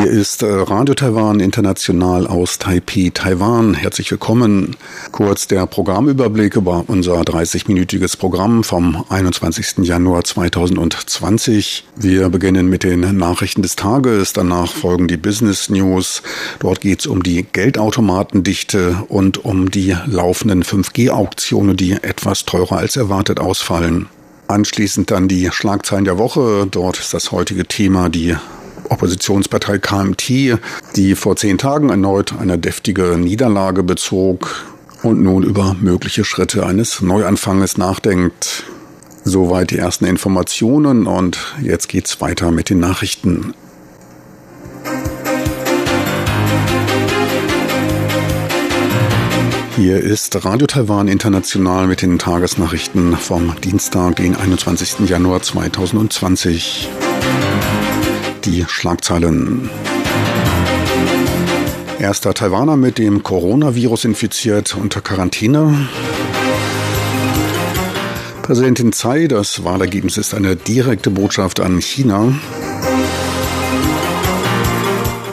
Hier ist äh, Radio Taiwan International aus Taipei, Taiwan. Herzlich willkommen. Kurz der Programmüberblick über unser 30-minütiges Programm vom 21. Januar 2020. Wir beginnen mit den Nachrichten des Tages, danach folgen die Business News. Dort geht es um die Geldautomatendichte und um die laufenden 5G-Auktionen, die etwas teurer als erwartet ausfallen. Anschließend dann die Schlagzeilen der Woche. Dort ist das heutige Thema die Oppositionspartei KMT, die vor zehn Tagen erneut eine deftige Niederlage bezog und nun über mögliche Schritte eines Neuanfanges nachdenkt. Soweit die ersten Informationen und jetzt geht's weiter mit den Nachrichten. Hier ist Radio Taiwan International mit den Tagesnachrichten vom Dienstag, den 21. Januar 2020 die Schlagzeilen. Erster Taiwaner mit dem Coronavirus infiziert unter Quarantäne. Präsidentin Tsai, das Wahlergebnis ist eine direkte Botschaft an China.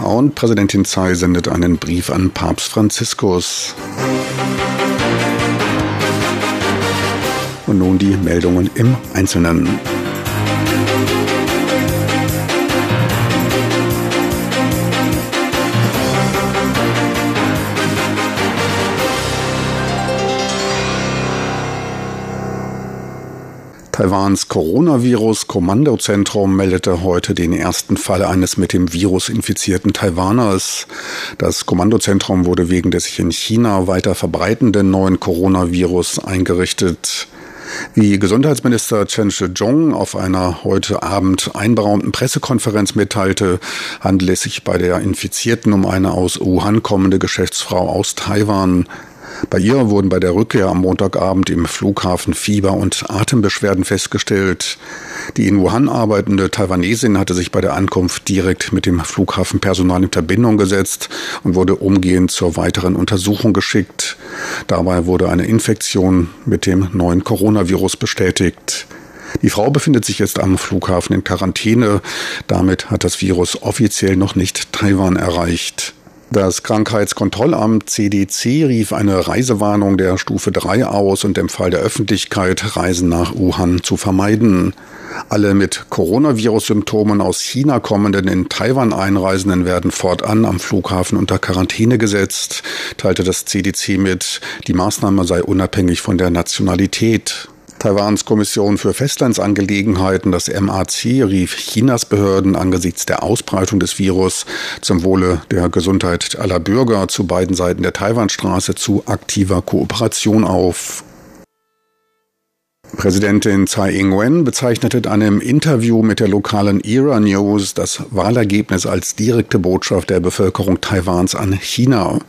Und Präsidentin Tsai sendet einen Brief an Papst Franziskus. Und nun die Meldungen im Einzelnen. Taiwans Coronavirus-Kommandozentrum meldete heute den ersten Fall eines mit dem Virus infizierten Taiwaners. Das Kommandozentrum wurde wegen des sich in China weiter verbreitenden neuen Coronavirus eingerichtet. Wie Gesundheitsminister Chen Shih-chung auf einer heute Abend einberaumten Pressekonferenz mitteilte, handelt es sich bei der Infizierten um eine aus Wuhan kommende Geschäftsfrau aus Taiwan. Bei ihr wurden bei der Rückkehr am Montagabend im Flughafen Fieber und Atembeschwerden festgestellt. Die in Wuhan arbeitende Taiwanesin hatte sich bei der Ankunft direkt mit dem Flughafenpersonal in Verbindung gesetzt und wurde umgehend zur weiteren Untersuchung geschickt. Dabei wurde eine Infektion mit dem neuen Coronavirus bestätigt. Die Frau befindet sich jetzt am Flughafen in Quarantäne. Damit hat das Virus offiziell noch nicht Taiwan erreicht. Das Krankheitskontrollamt CDC rief eine Reisewarnung der Stufe 3 aus und empfahl der Öffentlichkeit, Reisen nach Wuhan zu vermeiden. Alle mit Coronavirus-Symptomen aus China kommenden in Taiwan Einreisenden werden fortan am Flughafen unter Quarantäne gesetzt, teilte das CDC mit. Die Maßnahme sei unabhängig von der Nationalität. Taiwans Kommission für Festlandsangelegenheiten, das MAC, rief Chinas Behörden angesichts der Ausbreitung des Virus zum Wohle der Gesundheit aller Bürger zu beiden Seiten der Taiwanstraße zu aktiver Kooperation auf. Präsidentin Tsai Ing-wen bezeichnete in einem Interview mit der lokalen Era News das Wahlergebnis als direkte Botschaft der Bevölkerung Taiwans an China.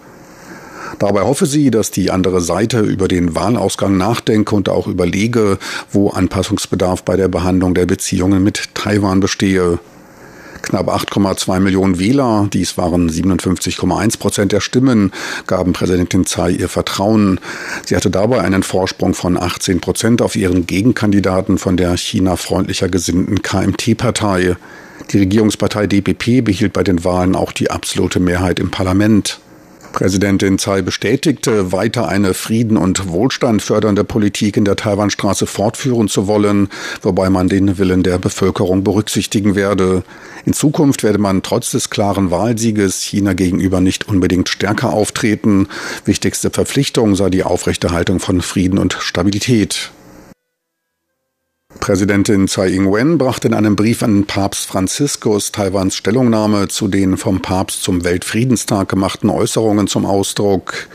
Dabei hoffe sie, dass die andere Seite über den Wahlausgang nachdenke und auch überlege, wo Anpassungsbedarf bei der Behandlung der Beziehungen mit Taiwan bestehe. Knapp 8,2 Millionen Wähler, dies waren 57,1 Prozent der Stimmen, gaben Präsidentin Tsai ihr Vertrauen. Sie hatte dabei einen Vorsprung von 18 Prozent auf ihren Gegenkandidaten von der China-freundlicher gesinnten KMT-Partei. Die Regierungspartei DPP behielt bei den Wahlen auch die absolute Mehrheit im Parlament. Präsidentin Tsai bestätigte, weiter eine Frieden und Wohlstand fördernde Politik in der Taiwanstraße fortführen zu wollen, wobei man den Willen der Bevölkerung berücksichtigen werde. In Zukunft werde man trotz des klaren Wahlsieges China gegenüber nicht unbedingt stärker auftreten. Wichtigste Verpflichtung sei die Aufrechterhaltung von Frieden und Stabilität. Präsidentin Tsai Ing-wen brachte in einem Brief an Papst Franziskus Taiwans Stellungnahme zu den vom Papst zum Weltfriedenstag gemachten Äußerungen zum Ausdruck.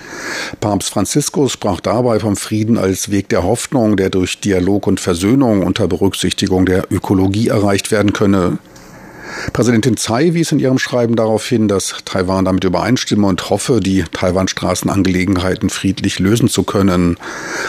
Papst Franziskus sprach dabei vom Frieden als Weg der Hoffnung, der durch Dialog und Versöhnung unter Berücksichtigung der Ökologie erreicht werden könne. Präsidentin Tsai wies in ihrem Schreiben darauf hin, dass Taiwan damit übereinstimme und hoffe, die Taiwan-Straßenangelegenheiten friedlich lösen zu können.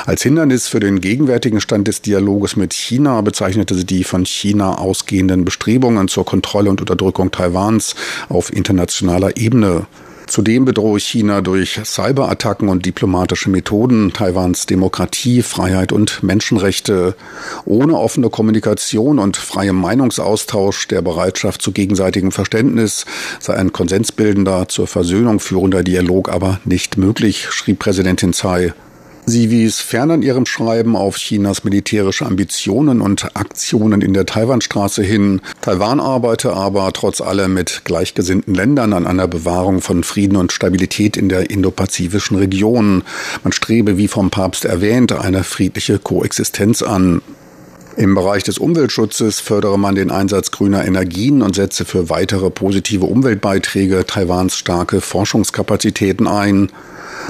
Als Hindernis für den gegenwärtigen Stand des Dialoges mit China bezeichnete sie die von China ausgehenden Bestrebungen zur Kontrolle und Unterdrückung Taiwans auf internationaler Ebene. Zudem bedrohe China durch Cyberattacken und diplomatische Methoden Taiwans Demokratie, Freiheit und Menschenrechte. Ohne offene Kommunikation und freiem Meinungsaustausch der Bereitschaft zu gegenseitigem Verständnis sei ein konsensbildender, zur Versöhnung führender Dialog aber nicht möglich, schrieb Präsidentin Tsai. Sie wies ferner in ihrem Schreiben auf Chinas militärische Ambitionen und Aktionen in der Taiwanstraße hin. Taiwan arbeite aber trotz allem mit gleichgesinnten Ländern an einer Bewahrung von Frieden und Stabilität in der indopazifischen Region. Man strebe, wie vom Papst erwähnt, eine friedliche Koexistenz an. Im Bereich des Umweltschutzes fördere man den Einsatz grüner Energien und setze für weitere positive Umweltbeiträge Taiwans starke Forschungskapazitäten ein.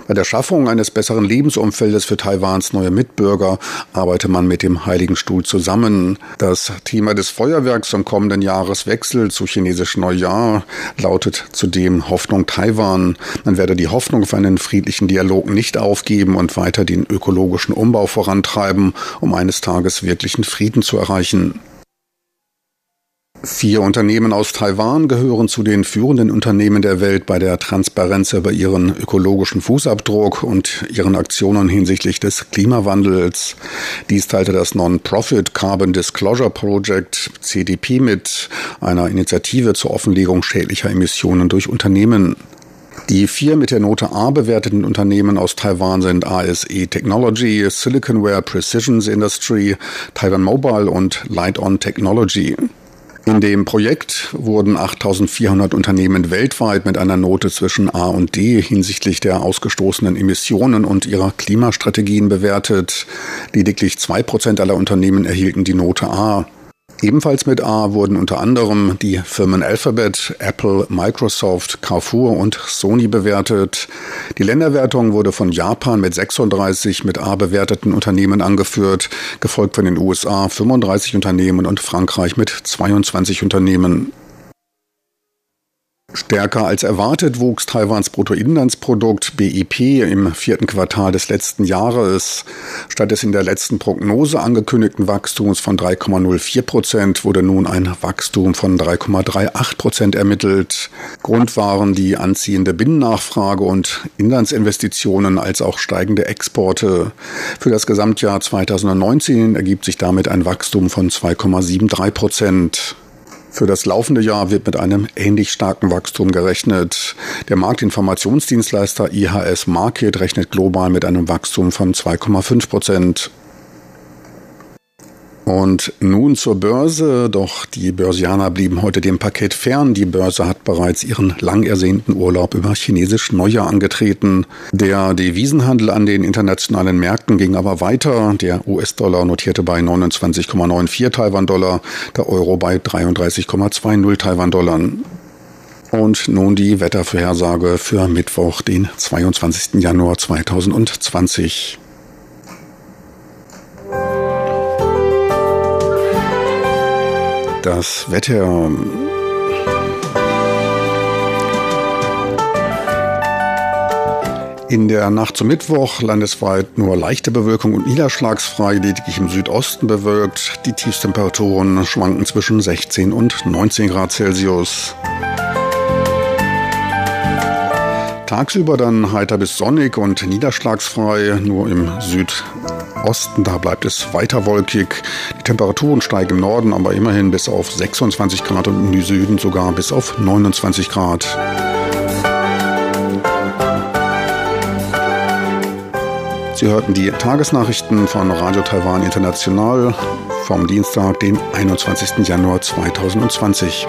Bei der Schaffung eines besseren Lebensumfeldes für Taiwans neue Mitbürger arbeite man mit dem Heiligen Stuhl zusammen. Das Thema des Feuerwerks zum kommenden Jahreswechsel zu chinesisch Neujahr lautet zudem Hoffnung Taiwan. Man werde die Hoffnung auf einen friedlichen Dialog nicht aufgeben und weiter den ökologischen Umbau vorantreiben, um eines Tages wirklichen Frieden zu erreichen. Vier Unternehmen aus Taiwan gehören zu den führenden Unternehmen der Welt bei der Transparenz über ihren ökologischen Fußabdruck und ihren Aktionen hinsichtlich des Klimawandels. Dies teilte das Non-Profit Carbon Disclosure Project CDP mit, einer Initiative zur Offenlegung schädlicher Emissionen durch Unternehmen. Die vier mit der Note A bewerteten Unternehmen aus Taiwan sind ASE Technology, Siliconware Precisions Industry, Taiwan Mobile und Light On Technology. In dem Projekt wurden 8400 Unternehmen weltweit mit einer Note zwischen A und D hinsichtlich der ausgestoßenen Emissionen und ihrer Klimastrategien bewertet. Lediglich zwei Prozent aller Unternehmen erhielten die Note A. Ebenfalls mit A wurden unter anderem die Firmen Alphabet, Apple, Microsoft, Carrefour und Sony bewertet. Die Länderwertung wurde von Japan mit 36 mit A bewerteten Unternehmen angeführt, gefolgt von den USA 35 Unternehmen und Frankreich mit 22 Unternehmen. Stärker als erwartet wuchs Taiwans Bruttoinlandsprodukt BIP im vierten Quartal des letzten Jahres. Statt des in der letzten Prognose angekündigten Wachstums von 3,04 Prozent wurde nun ein Wachstum von 3,38 Prozent ermittelt. Grund waren die anziehende Binnennachfrage und Inlandsinvestitionen als auch steigende Exporte. Für das Gesamtjahr 2019 ergibt sich damit ein Wachstum von 2,73 Prozent. Für das laufende Jahr wird mit einem ähnlich starken Wachstum gerechnet. Der Marktinformationsdienstleister IHS Market rechnet global mit einem Wachstum von 2,5 Prozent. Und nun zur Börse, doch die Börsianer blieben heute dem Paket fern. Die Börse hat bereits ihren lang ersehnten Urlaub über chinesisch Neujahr angetreten. Der Devisenhandel an den internationalen Märkten ging aber weiter. Der US-Dollar notierte bei 29,94 Taiwan-Dollar, der Euro bei 33,20 Taiwan-Dollar. Und nun die Wettervorhersage für Mittwoch, den 22. Januar 2020. Das Wetter. In der Nacht zum Mittwoch landesweit nur leichte Bewölkung und niederschlagsfrei, lediglich im Südosten bewölkt. Die Tiefstemperaturen schwanken zwischen 16 und 19 Grad Celsius. Tagsüber dann heiter bis sonnig und niederschlagsfrei, nur im Südosten, da bleibt es weiter wolkig. Die Temperaturen steigen im Norden aber immerhin bis auf 26 Grad und im Süden sogar bis auf 29 Grad. Sie hörten die Tagesnachrichten von Radio Taiwan International vom Dienstag, den 21. Januar 2020.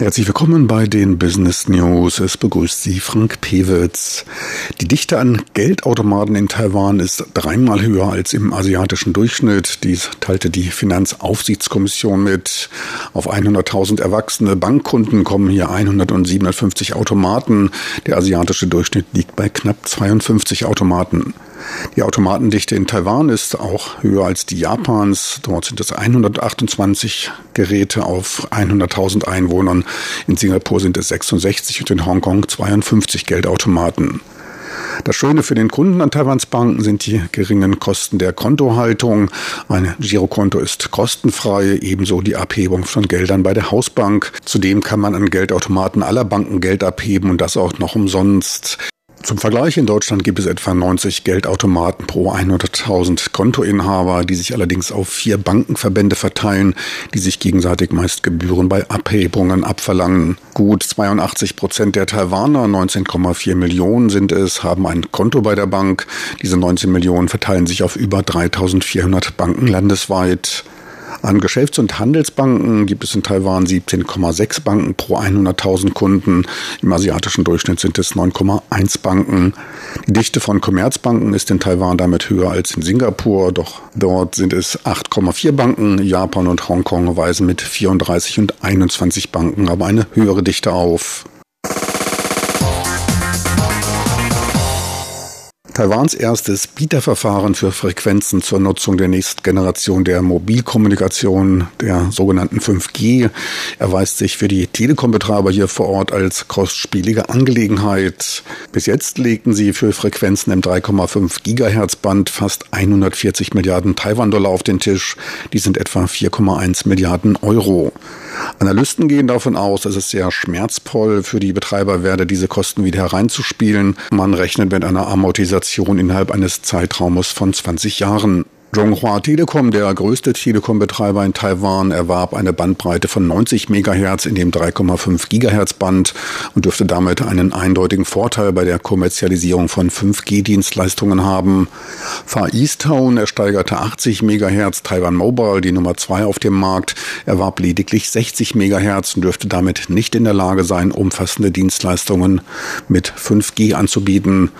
Herzlich willkommen bei den Business News. Es begrüßt Sie Frank Pewitz. Die Dichte an Geldautomaten in Taiwan ist dreimal höher als im asiatischen Durchschnitt. Dies teilte die Finanzaufsichtskommission mit. Auf 100.000 erwachsene Bankkunden kommen hier 157 Automaten. Der asiatische Durchschnitt liegt bei knapp 52 Automaten. Die Automatendichte in Taiwan ist auch höher als die Japans. Dort sind es 128 Geräte auf 100.000 Einwohnern. In Singapur sind es 66 und in Hongkong 52 Geldautomaten. Das Schöne für den Kunden an Taiwans Banken sind die geringen Kosten der Kontohaltung. Ein Girokonto ist kostenfrei, ebenso die Abhebung von Geldern bei der Hausbank. Zudem kann man an Geldautomaten aller Banken Geld abheben und das auch noch umsonst. Zum Vergleich, in Deutschland gibt es etwa 90 Geldautomaten pro 100.000 Kontoinhaber, die sich allerdings auf vier Bankenverbände verteilen, die sich gegenseitig meist Gebühren bei Abhebungen abverlangen. Gut 82 Prozent der Taiwaner, 19,4 Millionen sind es, haben ein Konto bei der Bank. Diese 19 Millionen verteilen sich auf über 3400 Banken landesweit. An Geschäfts- und Handelsbanken gibt es in Taiwan 17,6 Banken pro 100.000 Kunden. Im asiatischen Durchschnitt sind es 9,1 Banken. Die Dichte von Commerzbanken ist in Taiwan damit höher als in Singapur, doch dort sind es 8,4 Banken. Japan und Hongkong weisen mit 34 und 21 Banken aber eine höhere Dichte auf. Taiwans erstes Bieterverfahren für Frequenzen zur Nutzung der nächsten Generation der Mobilkommunikation, der sogenannten 5G, erweist sich für die Telekom-Betreiber hier vor Ort als kostspielige Angelegenheit. Bis jetzt legten sie für Frequenzen im 3,5 Gigahertz Band fast 140 Milliarden Taiwan-Dollar auf den Tisch. Die sind etwa 4,1 Milliarden Euro. Analysten gehen davon aus, dass es sehr schmerzvoll für die Betreiber werde, diese Kosten wieder hereinzuspielen. Man rechnet mit einer Amortisation innerhalb eines Zeitraumes von 20 Jahren. Zhonghua Telekom, der größte Telekom-Betreiber in Taiwan, erwarb eine Bandbreite von 90 MHz in dem 3,5 GHz Band und dürfte damit einen eindeutigen Vorteil bei der Kommerzialisierung von 5G-Dienstleistungen haben. Far Easttown ersteigerte 80 MHz, Taiwan Mobile, die Nummer 2 auf dem Markt, erwarb lediglich 60 MHz und dürfte damit nicht in der Lage sein, umfassende Dienstleistungen mit 5G anzubieten.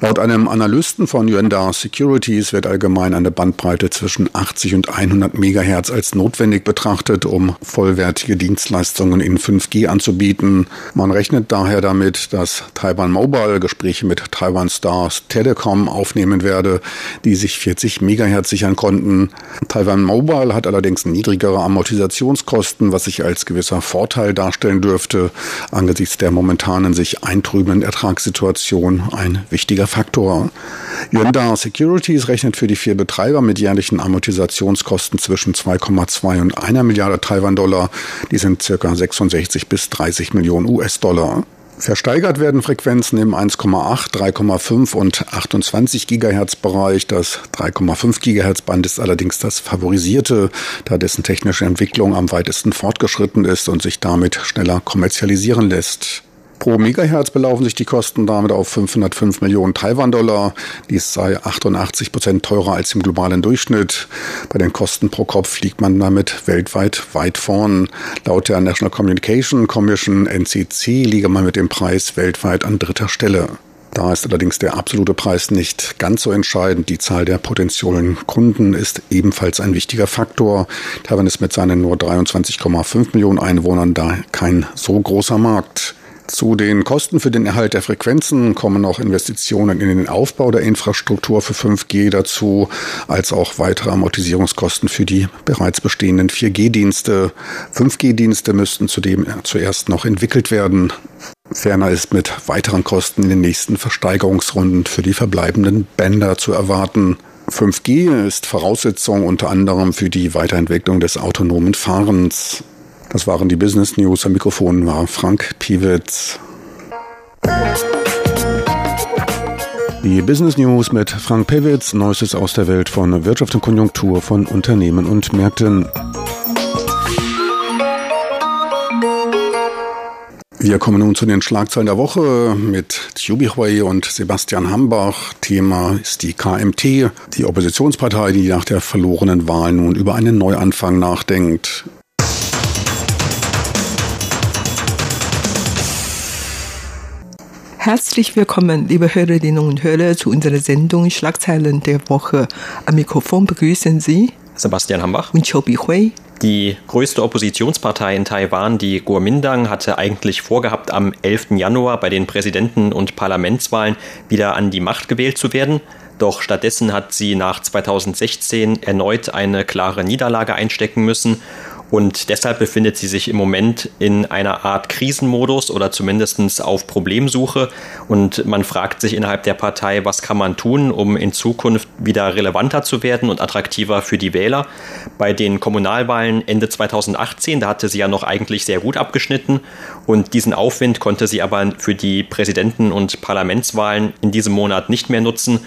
Laut einem Analysten von Yuanda Securities wird allgemein eine Bandbreite zwischen 80 und 100 Megahertz als notwendig betrachtet, um vollwertige Dienstleistungen in 5G anzubieten. Man rechnet daher damit, dass Taiwan Mobile Gespräche mit Taiwan Stars Telekom aufnehmen werde, die sich 40 Megahertz sichern konnten. Taiwan Mobile hat allerdings niedrigere Amortisationskosten, was sich als gewisser Vorteil darstellen dürfte, angesichts der momentanen sich eintrübenden Ertragssituation ein wichtiger wichtiger Faktor. Yuanda Securities rechnet für die vier Betreiber mit jährlichen Amortisationskosten zwischen 2,2 und einer Milliarde Taiwan-Dollar. Die sind circa 66 bis 30 Millionen US-Dollar. Versteigert werden Frequenzen im 1,8, 3,5 und 28 Gigahertz Bereich. Das 3,5 Gigahertz Band ist allerdings das favorisierte, da dessen technische Entwicklung am weitesten fortgeschritten ist und sich damit schneller kommerzialisieren lässt. Pro Megahertz belaufen sich die Kosten damit auf 505 Millionen Taiwan-Dollar. Dies sei 88 Prozent teurer als im globalen Durchschnitt. Bei den Kosten pro Kopf liegt man damit weltweit weit vorn. Laut der National Communication Commission NCC liege man mit dem Preis weltweit an dritter Stelle. Da ist allerdings der absolute Preis nicht ganz so entscheidend. Die Zahl der potenziellen Kunden ist ebenfalls ein wichtiger Faktor. Taiwan ist mit seinen nur 23,5 Millionen Einwohnern da kein so großer Markt. Zu den Kosten für den Erhalt der Frequenzen kommen auch Investitionen in den Aufbau der Infrastruktur für 5G dazu, als auch weitere Amortisierungskosten für die bereits bestehenden 4G-Dienste. 5G-Dienste müssten zudem zuerst noch entwickelt werden. Ferner ist mit weiteren Kosten in den nächsten Versteigerungsrunden für die verbleibenden Bänder zu erwarten. 5G ist Voraussetzung unter anderem für die Weiterentwicklung des autonomen Fahrens. Das waren die Business News. Am Mikrofon war Frank Piewitz. Die Business News mit Frank Pewitz, Neuestes aus der Welt von Wirtschaft und Konjunktur von Unternehmen und Märkten. Wir kommen nun zu den Schlagzeilen der Woche mit Tjubichwey und Sebastian Hambach. Thema ist die KMT, die Oppositionspartei, die nach der verlorenen Wahl nun über einen Neuanfang nachdenkt. Herzlich willkommen, liebe Hörerinnen und Hörer, zu unserer Sendung Schlagzeilen der Woche. Am Mikrofon begrüßen Sie Sebastian Hambach und Chobi Hui. Die größte Oppositionspartei in Taiwan, die Kuomintang, hatte eigentlich vorgehabt, am 11. Januar bei den Präsidenten- und Parlamentswahlen wieder an die Macht gewählt zu werden. Doch stattdessen hat sie nach 2016 erneut eine klare Niederlage einstecken müssen und deshalb befindet sie sich im Moment in einer Art Krisenmodus oder zumindest auf Problemsuche. Und man fragt sich innerhalb der Partei, was kann man tun, um in Zukunft wieder relevanter zu werden und attraktiver für die Wähler. Bei den Kommunalwahlen Ende 2018, da hatte sie ja noch eigentlich sehr gut abgeschnitten. Und diesen Aufwind konnte sie aber für die Präsidenten- und Parlamentswahlen in diesem Monat nicht mehr nutzen.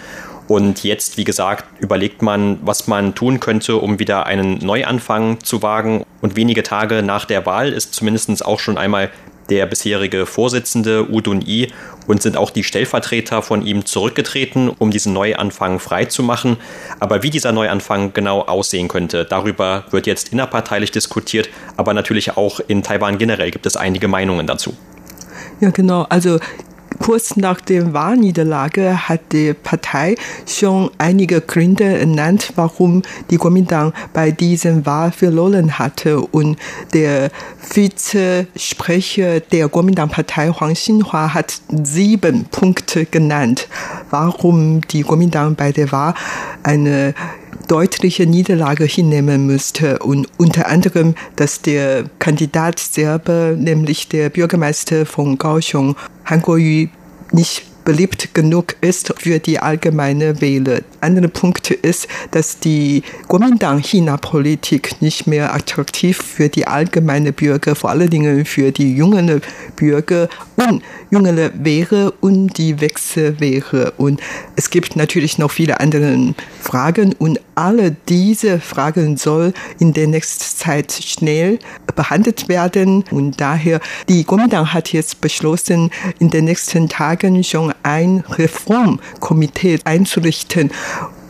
Und jetzt, wie gesagt, überlegt man, was man tun könnte, um wieder einen Neuanfang zu wagen. Und wenige Tage nach der Wahl ist zumindest auch schon einmal der bisherige Vorsitzende Udun I und sind auch die Stellvertreter von ihm zurückgetreten, um diesen Neuanfang freizumachen. Aber wie dieser Neuanfang genau aussehen könnte, darüber wird jetzt innerparteilich diskutiert, aber natürlich auch in Taiwan generell gibt es einige Meinungen dazu. Ja, genau. Also Kurz nach der Wahlniederlage hat die Partei schon einige Gründe ernannt, warum die Kuomintang bei dieser Wahl verloren hatte. Und der Vizesprecher der Kuomintang-Partei Huang Xinhua hat sieben Punkte genannt, warum die Kuomintang bei der Wahl eine deutliche Niederlage hinnehmen müsste und unter anderem, dass der Kandidat selber, nämlich der Bürgermeister von Kaohsiung, Han Kuo-yu, nicht beliebt genug ist für die allgemeine Wähler. Andere Punkt ist, dass die Kuomintang-China-Politik nicht mehr attraktiv für die allgemeine Bürger, vor allen Dingen für die jungen Bürger und jüngere wäre und die Wechsel Und es gibt natürlich noch viele andere Fragen und alle diese Fragen soll in der nächsten Zeit schnell behandelt werden. Und daher, die Kuomintang hat jetzt beschlossen, in den nächsten Tagen schon ein Reformkomitee einzurichten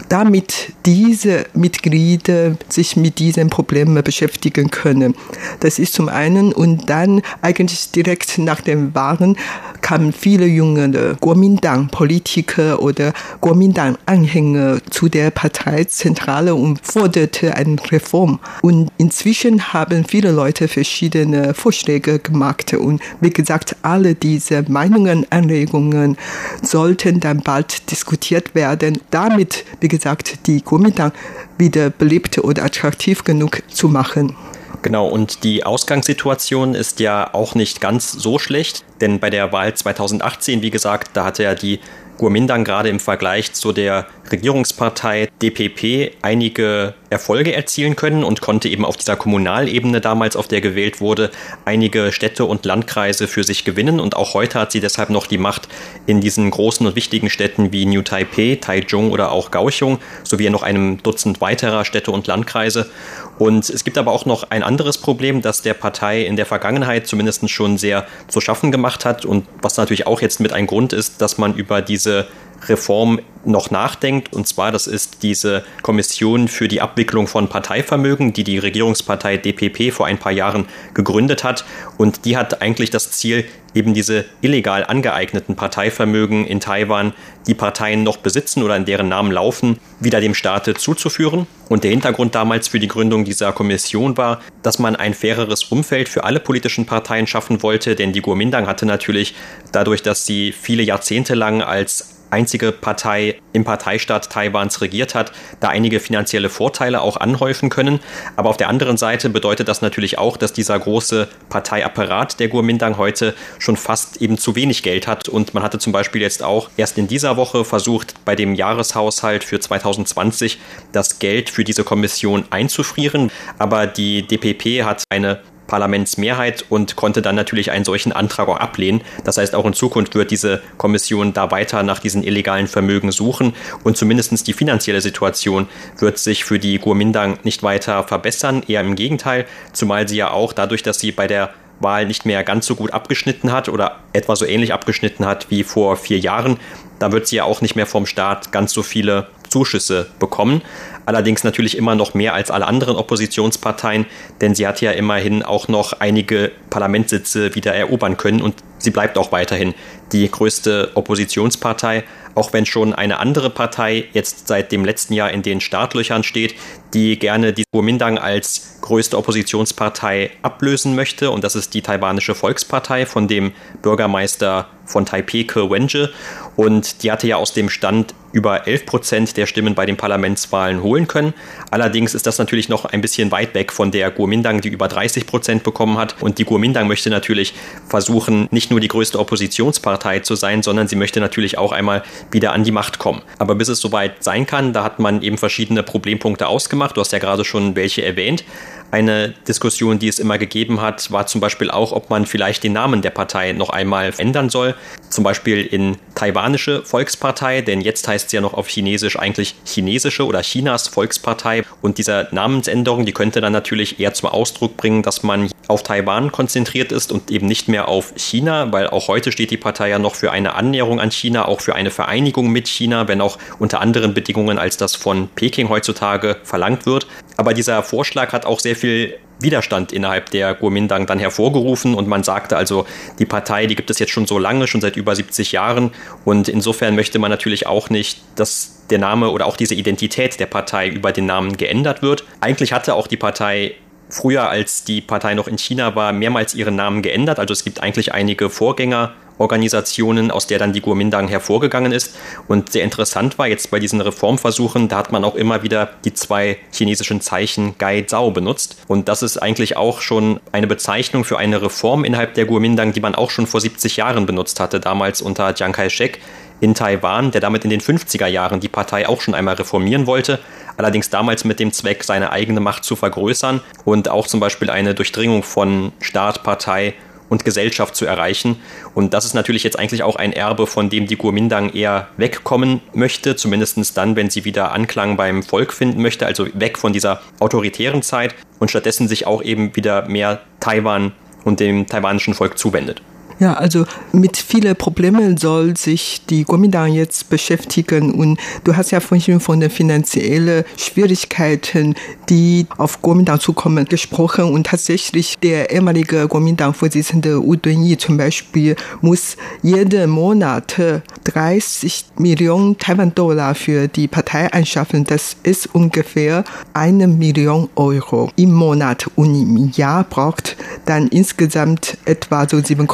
damit diese Mitglieder sich mit diesen Problemen beschäftigen können. Das ist zum einen und dann eigentlich direkt nach den Wahlen kamen viele junge Kuomintang-Politiker oder Kuomintang-Anhänger zu der Parteizentrale und forderte eine Reform. Und inzwischen haben viele Leute verschiedene Vorschläge gemacht. Und wie gesagt, alle diese Meinungen, Anregungen sollten dann bald diskutiert werden. Damit, wie gesagt, gesagt, die Kuomintang wieder belebt oder attraktiv genug zu machen. Genau, und die Ausgangssituation ist ja auch nicht ganz so schlecht, denn bei der Wahl 2018, wie gesagt, da hatte ja die Kuomintang gerade im Vergleich zu der Regierungspartei DPP einige Erfolge erzielen können und konnte eben auf dieser Kommunalebene damals, auf der gewählt wurde, einige Städte und Landkreise für sich gewinnen. Und auch heute hat sie deshalb noch die Macht in diesen großen und wichtigen Städten wie New Taipei, Taichung oder auch Kaohsiung, sowie noch einem Dutzend weiterer Städte und Landkreise. Und es gibt aber auch noch ein anderes Problem, das der Partei in der Vergangenheit zumindest schon sehr zu schaffen gemacht hat und was natürlich auch jetzt mit ein Grund ist, dass man über diese Reform noch nachdenkt. Und zwar, das ist diese Kommission für die Abwicklung von Parteivermögen, die die Regierungspartei DPP vor ein paar Jahren gegründet hat. Und die hat eigentlich das Ziel, eben diese illegal angeeigneten Parteivermögen in Taiwan, die Parteien noch besitzen oder in deren Namen laufen, wieder dem Staate zuzuführen. Und der Hintergrund damals für die Gründung dieser Kommission war, dass man ein faireres Umfeld für alle politischen Parteien schaffen wollte, denn die Kuomintang hatte natürlich dadurch, dass sie viele Jahrzehnte lang als einzige Partei im Parteistaat Taiwans regiert hat, da einige finanzielle Vorteile auch anhäufen können. Aber auf der anderen Seite bedeutet das natürlich auch, dass dieser große Parteiapparat der Kuomintang heute schon fast eben zu wenig Geld hat. Und man hatte zum Beispiel jetzt auch erst in dieser Woche versucht, bei dem Jahreshaushalt für 2020 das Geld für diese Kommission einzufrieren. Aber die DPP hat eine Parlamentsmehrheit und konnte dann natürlich einen solchen Antrag auch ablehnen. Das heißt, auch in Zukunft wird diese Kommission da weiter nach diesen illegalen Vermögen suchen und zumindest die finanzielle Situation wird sich für die Kuomintang nicht weiter verbessern, eher im Gegenteil, zumal sie ja auch dadurch, dass sie bei der Wahl nicht mehr ganz so gut abgeschnitten hat oder etwa so ähnlich abgeschnitten hat wie vor vier Jahren. Da wird sie ja auch nicht mehr vom Staat ganz so viele Zuschüsse bekommen. Allerdings natürlich immer noch mehr als alle anderen Oppositionsparteien, denn sie hat ja immerhin auch noch einige Parlamentssitze wieder erobern können und sie bleibt auch weiterhin die größte Oppositionspartei, auch wenn schon eine andere Partei jetzt seit dem letzten Jahr in den Startlöchern steht, die gerne die Kuomintang als größte Oppositionspartei ablösen möchte. Und das ist die taiwanische Volkspartei von dem Bürgermeister von Taipei, Ke Wenje. Und die hatte ja aus dem Stand über 11 Prozent der Stimmen bei den Parlamentswahlen holen können. Allerdings ist das natürlich noch ein bisschen weit weg von der Kuomintang, die über 30 Prozent bekommen hat. Und die Kuomintang möchte natürlich versuchen, nicht nur die größte Oppositionspartei zu sein, sondern sie möchte natürlich auch einmal wieder an die Macht kommen. Aber bis es soweit sein kann, da hat man eben verschiedene Problempunkte ausgemacht. Du hast ja gerade schon welche erwähnt. Eine Diskussion, die es immer gegeben hat, war zum Beispiel auch, ob man vielleicht den Namen der Partei noch einmal ändern soll. Zum Beispiel in taiwanische Volkspartei, denn jetzt heißt sie ja noch auf Chinesisch eigentlich chinesische oder Chinas Volkspartei. Und diese Namensänderung, die könnte dann natürlich eher zum Ausdruck bringen, dass man auf Taiwan konzentriert ist und eben nicht mehr auf China, weil auch heute steht die Partei ja noch für eine Annäherung an China, auch für eine Vereinigung mit China, wenn auch unter anderen Bedingungen, als das von Peking heutzutage verlangt wird. Aber dieser Vorschlag hat auch sehr viel Widerstand innerhalb der Kuomintang dann hervorgerufen und man sagte also, die Partei, die gibt es jetzt schon so lange, schon seit über 70 Jahren und insofern möchte man natürlich auch nicht, dass der Name oder auch diese Identität der Partei über den Namen geändert wird. Eigentlich hatte auch die Partei früher, als die Partei noch in China war, mehrmals ihren Namen geändert. Also es gibt eigentlich einige Vorgänger Organisationen, aus der dann die Kuomintang hervorgegangen ist. Und sehr interessant war jetzt bei diesen Reformversuchen, da hat man auch immer wieder die zwei chinesischen Zeichen Gai Zhao benutzt. Und das ist eigentlich auch schon eine Bezeichnung für eine Reform innerhalb der Kuomintang, die man auch schon vor 70 Jahren benutzt hatte, damals unter Chiang Kai-shek in Taiwan, der damit in den 50er Jahren die Partei auch schon einmal reformieren wollte, allerdings damals mit dem Zweck, seine eigene Macht zu vergrößern und auch zum Beispiel eine Durchdringung von Staat, Partei und Gesellschaft zu erreichen. Und das ist natürlich jetzt eigentlich auch ein Erbe, von dem die Kuomintang eher wegkommen möchte, zumindest dann, wenn sie wieder Anklang beim Volk finden möchte, also weg von dieser autoritären Zeit und stattdessen sich auch eben wieder mehr Taiwan und dem taiwanischen Volk zuwendet. Ja, also mit vielen Problemen soll sich die Kuomintang jetzt beschäftigen. Und du hast ja vorhin von den finanziellen Schwierigkeiten, die auf Kuomintang zukommen, gesprochen. Und tatsächlich der ehemalige Kuomintang-Vorsitzende Wu Dunyi zum Beispiel muss jeden Monat 30 Millionen Taiwan-Dollar für die Partei anschaffen. Das ist ungefähr eine Million Euro im Monat. Und im Jahr braucht dann insgesamt etwa so 7,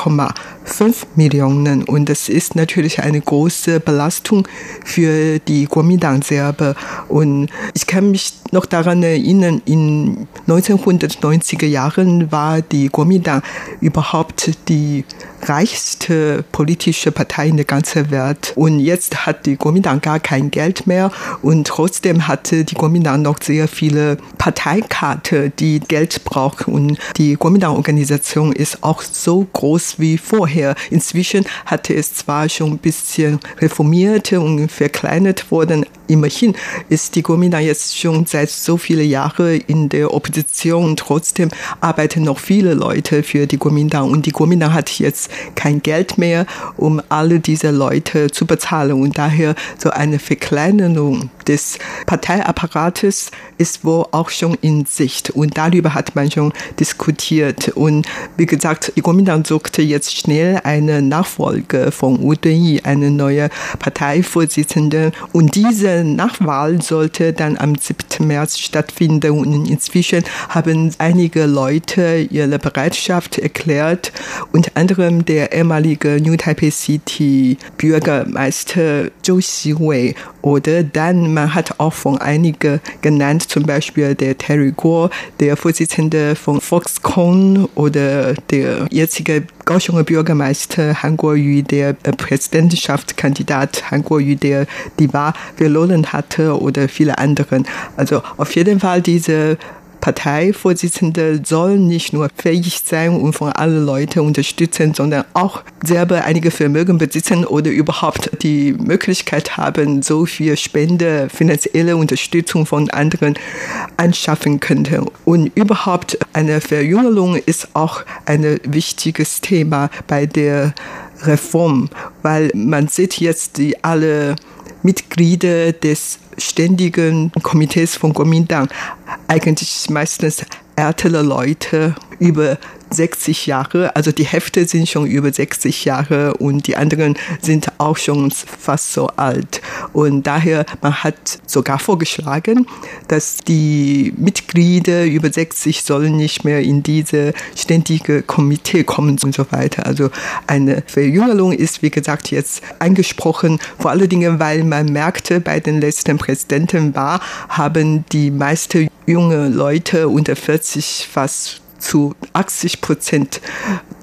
5 Millionen. Und das ist natürlich eine große Belastung für die Kuomintang selber. Und ich kann mich noch daran erinnern, in 1990er Jahren war die Kuomintang überhaupt die reichste politische Partei in der ganzen Welt. Und jetzt hat die Kuomintang gar kein Geld mehr und trotzdem hatte die Kuomintang noch sehr viele Parteikarte, die Geld brauchen. Und die Kuomintang-Organisation ist auch so groß wie vorher. Inzwischen hatte es zwar schon ein bisschen reformiert und verkleinert worden, immerhin ist die Kuomintang jetzt schon seit so vielen Jahren in der Opposition. Trotzdem arbeiten noch viele Leute für die Kuomintang und die Kuomintang hat jetzt kein Geld mehr, um alle diese Leute zu bezahlen. Und daher so eine Verkleinerung des Parteiapparates ist wohl auch schon in Sicht. Und darüber hat man schon diskutiert. Und wie gesagt, die Kuomintang suchte jetzt schnell eine Nachfolge von Wu Dunyi, eine neue Parteivorsitzende. Und diese Nachwahl sollte dann am 7. März stattfinden. Und inzwischen haben einige Leute ihre Bereitschaft erklärt, unter anderem der ehemalige New Taipei City Bürgermeister Zhou Xiwei oder dann, man hat auch von einigen genannt, zum Beispiel der Terry Guo, der Vorsitzende von Foxconn oder der jetzige Kaohsiunger Bürgermeister Han Kuo-yu, der Präsidentschaftskandidat Han Kuo-yu, der die Wahl verloren hatte oder viele anderen. Also auf jeden Fall diese Parteivorsitzende soll nicht nur fähig sein und von allen Leuten unterstützen, sondern auch selber einige Vermögen besitzen oder überhaupt die Möglichkeit haben, so viel Spende, finanzielle Unterstützung von anderen anschaffen könnte. Und überhaupt eine Verjüngerung ist auch ein wichtiges Thema bei der Reform, weil man sieht jetzt die alle Mitglieder des ständigen Komitees von Kuomintang. Eigentlich meistens ältere Leute über 60 Jahre, also die Hälfte sind schon über 60 Jahre und die anderen sind auch schon fast so alt. Und daher, man hat sogar vorgeschlagen, dass die Mitglieder über 60 sollen nicht mehr in diese ständige Komitee kommen und so weiter. Also eine Verjüngerung ist, wie gesagt, jetzt angesprochen, vor allen Dingen, weil man merkte, bei den letzten Präsidenten war, haben die meisten junge Leute unter 40 fast zu 80 Prozent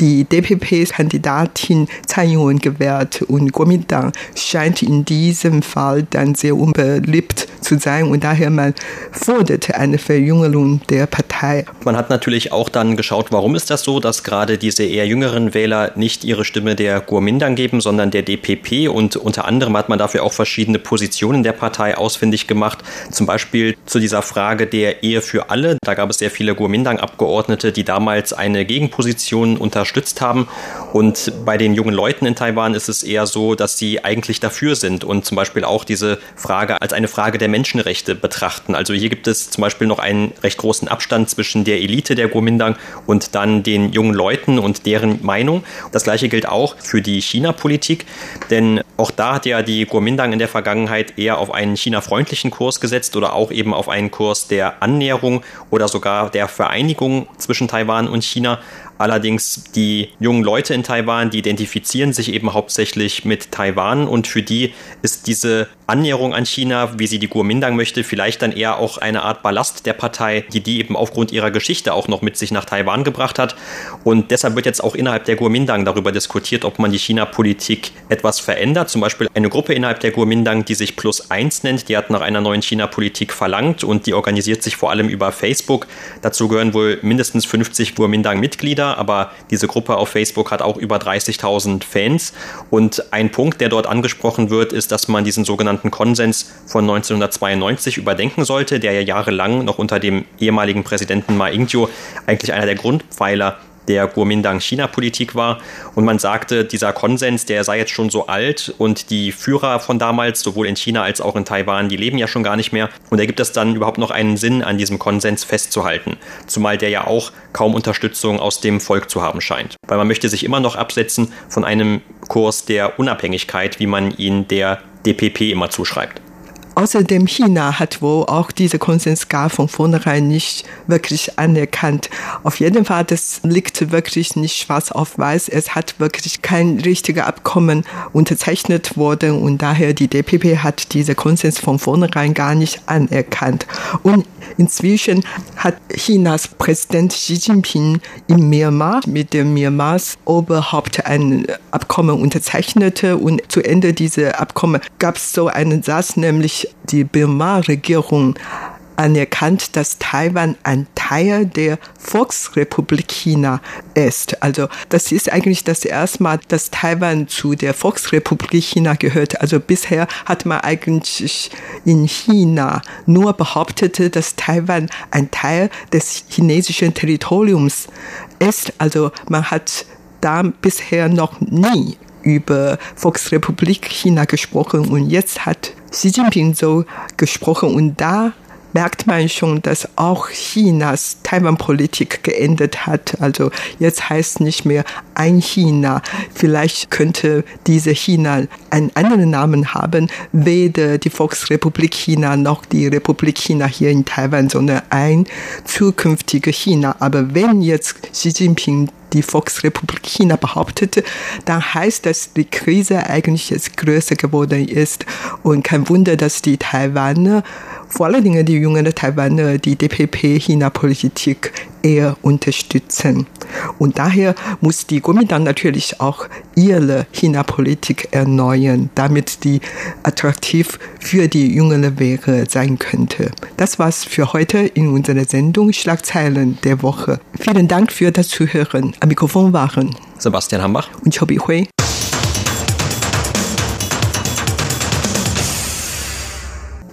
die DPP-Kandidatin Tsai Ing-wen gewählt und Kuomintang scheint in diesem Fall dann sehr unbeliebt zu sein und daher man forderte eine Verjüngerung der Partei. Man hat natürlich auch dann geschaut, warum ist das so, dass gerade diese eher jüngeren Wähler nicht ihre Stimme der Kuomintang geben, sondern der DPP und unter anderem hat man dafür auch verschiedene Positionen der Partei ausfindig gemacht, zum Beispiel zu dieser Frage der Ehe für alle. Da gab es sehr viele Kuomintang-Abgeordnete, die damals eine Gegenposition unterstützt haben. Und bei den jungen Leuten in Taiwan ist es eher so, dass sie eigentlich dafür sind und zum Beispiel auch diese Frage als eine Frage der Menschenrechte betrachten. Also hier gibt es zum Beispiel noch einen recht großen Abstand zwischen der Elite der Kuomintang und dann den jungen Leuten und deren Meinung. Das gleiche gilt auch für die China-Politik, denn auch da hat ja die Kuomintang in der Vergangenheit eher auf einen China-freundlichen Kurs gesetzt oder auch eben auf einen Kurs der Annäherung oder sogar der Vereinigung zwischen Taiwan und China. Allerdings die jungen Leute in Taiwan, die identifizieren sich eben hauptsächlich mit Taiwan und für die ist diese Annäherung an China, wie sie die Kuomintang möchte, vielleicht dann eher auch eine Art Ballast der Partei, die die eben aufgrund ihrer Geschichte auch noch mit sich nach Taiwan gebracht hat. Und deshalb wird jetzt auch innerhalb der Kuomintang darüber diskutiert, ob man die China-Politik etwas verändert. Zum Beispiel eine Gruppe innerhalb der Kuomintang, die sich Plus Eins nennt, die hat nach einer neuen China-Politik verlangt und die organisiert sich vor allem über Facebook. Dazu gehören wohl mindestens 50 Kuomintang-Mitglieder aber diese Gruppe auf Facebook hat auch über 30.000 Fans. Und ein Punkt, der dort angesprochen wird, ist, dass man diesen sogenannten Konsens von 1992 überdenken sollte, der ja jahrelang noch unter dem ehemaligen Präsidenten Ma Ying-jeou eigentlich einer der Grundpfeiler der Kuomintang-China-Politik war. Und man sagte, dieser Konsens, der sei jetzt schon so alt und die Führer von damals, sowohl in China als auch in Taiwan, die leben ja schon gar nicht mehr. Und da gibt es dann überhaupt noch einen Sinn, an diesem Konsens festzuhalten. Zumal der ja auch kaum Unterstützung aus dem Volk zu haben scheint. Weil man möchte sich immer noch absetzen von einem Kurs der Unabhängigkeit, wie man ihn der DPP immer zuschreibt. Außerdem China hat wohl auch diese Konsens gar von vornherein nicht wirklich anerkannt. Auf jeden Fall, das liegt wirklich nicht schwarz auf weiß. Es hat wirklich kein richtiges Abkommen unterzeichnet worden und daher die DPP hat diese Konsens von vornherein gar nicht anerkannt. Und inzwischen hat Chinas Präsident Xi Jinping in Myanmar mit dem Myanmars Oberhaupt ein Abkommen unterzeichnet. Und zu Ende dieser Abkommen gab es so einen Satz, nämlich die Burma-Regierung anerkannt, dass Taiwan ein Teil der Volksrepublik China ist. Also das ist eigentlich das erste Mal, dass Taiwan zu der Volksrepublik China gehört. Also bisher hat man eigentlich in China nur behauptet, dass Taiwan ein Teil des chinesischen Territoriums ist. Also man hat da bisher noch nie über Volksrepublik China gesprochen und jetzt hat Xi Jinping so gesprochen und da merkt man schon, dass auch Chinas Taiwan-Politik geändert hat. Also jetzt heißt nicht mehr ein China. Vielleicht könnte diese China einen anderen Namen haben, weder die Volksrepublik China noch die Republik China hier in Taiwan, sondern ein zukünftiges China. Aber wenn jetzt Xi Jinping die Volksrepublik China behauptete, dann heißt das, die Krise eigentlich jetzt größer geworden ist. Und kein Wunder, dass die Taiwaner vor allen Dingen die jüngeren Taiwaner die DPP-China-Politik eher unterstützen. Und daher muss die Kuomintang natürlich auch ihre China-Politik erneuern, damit die attraktiv für die jüngere Wähler sein könnte. Das war's für heute in unserer Sendung Schlagzeilen der Woche. Vielen Dank für das Zuhören. Am Mikrofon waren Sebastian Hambach und Chobi Hui.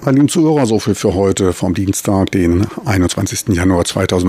Meine lieben Zuhörer, so viel für heute vom Dienstag, den 21. Januar 2020.